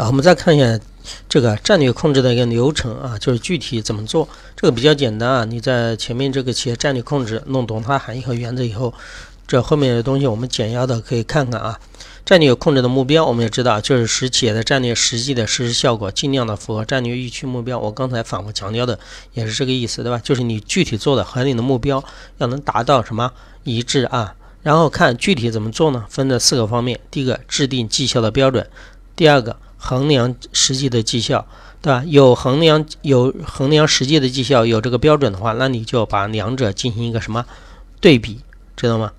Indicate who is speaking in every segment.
Speaker 1: 啊，我们再看一下这个战略控制的一个流程啊，就是具体怎么做，这个比较简单啊。你在前面这个企业战略控制弄懂它含义和原则以后，这后面的东西我们简要的可以看看啊。战略控制的目标，我们也知道，就是使企业的战略实际的实施效果尽量的符合战略预期目标。我刚才反复强调的也是这个意思，对吧？就是你具体做的和你的目标要能达到什么一致啊。然后看具体怎么做呢？分这四个方面：第一个，制定绩效的标准；第二个，衡量实际的绩效，对吧？有衡量有衡量实际的绩效，有这个标准的话，那你就把两者进行一个什么对比，知道吗？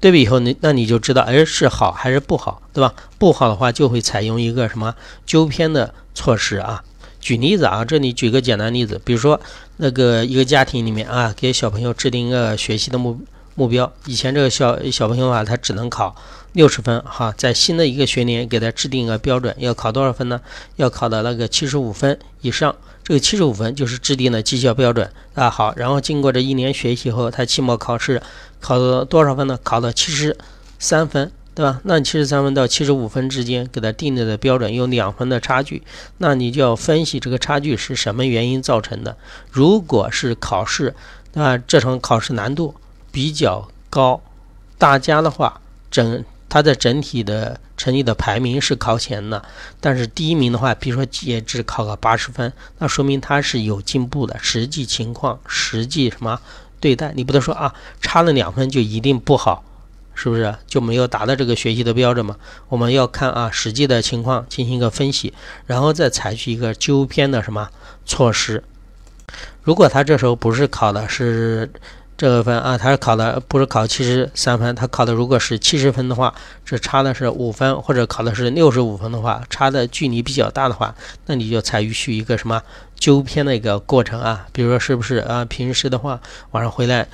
Speaker 1: 对比以后，你那你就知道，哎，是好还是不好，对吧？不好的话，就会采用一个什么纠偏的措施啊。举例子啊，这里举个简单例子，比如说那个一个家庭里面啊，给小朋友制定一个学习的目目标。以前这个小小朋友啊，他只能考六十分哈，在新的一个学年给他制定一个标准，要考多少分呢？要考到那个七十五分以上。这个七十五分就是制定的绩效标准啊。好，然后经过这一年学习后，他期末考试考了多少分呢？考了七十三分，对吧？那七十三分到七十五分之间给他定的的标准有两分的差距，那你就要分析这个差距是什么原因造成的。如果是考试，对吧？这场考试难度比较高，大家的话整。他的整体的成绩的排名是靠前的，但是第一名的话，比如说也只考个八十分，那说明他是有进步的。实际情况，实际什么对待，你不能说啊，差了两分就一定不好，是不是就没有达到这个学习的标准嘛？我们要看啊，实际的情况进行一个分析，然后再采取一个纠偏的什么措施。如果他这时候不是考的是。这个分啊，他是考的不是考七十三分，他考的如果是七十分的话，这差的是五分，或者考的是六十五分的话，差的距离比较大的话，那你就采取一个什么纠偏的一个过程啊？比如说是不是啊？平时的话晚上回来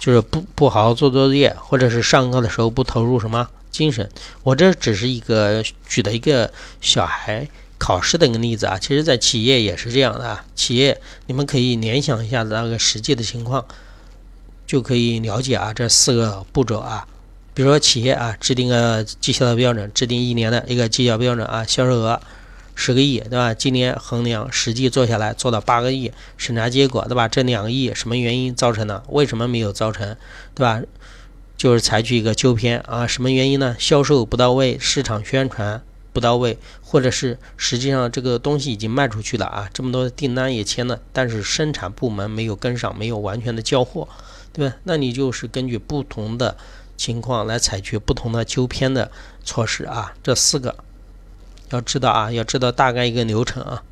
Speaker 1: 就是不不好好做作业，或者是上课的时候不投入什么精神？我这只是一个举的一个小孩考试的一个例子啊，其实在企业也是这样的啊。企业你们可以联想一下那个实际的情况。就可以了解啊，这四个步骤啊，比如说企业啊，制定个绩效的标准，制定一年的一个绩效标准啊，销售额十个亿，对吧？今年衡量实际做下来做到八个亿，审查结果，对吧？这两个亿什么原因造成的？为什么没有造成？对吧？就是采取一个纠偏啊，什么原因呢？销售不到位，市场宣传不到位，或者是实际上这个东西已经卖出去了啊，这么多订单也签了，但是生产部门没有跟上，没有完全的交货。对吧？那你就是根据不同的情况来采取不同的纠偏的措施啊。这四个要知道啊，要知道大概一个流程啊。